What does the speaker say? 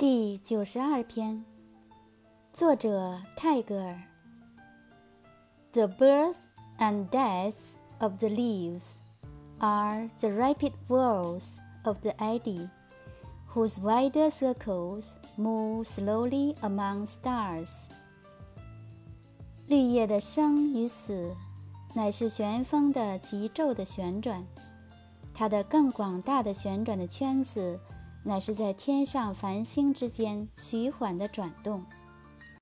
第九十二篇，作者泰戈尔。The birth and death of the leaves are the rapid whirls of the eddy, whose wider circles move slowly among stars. 绿叶的生与死，乃是旋风的急骤的旋转，它的更广大的旋转的圈子， 乃是在天上繁星之间徐缓的转动。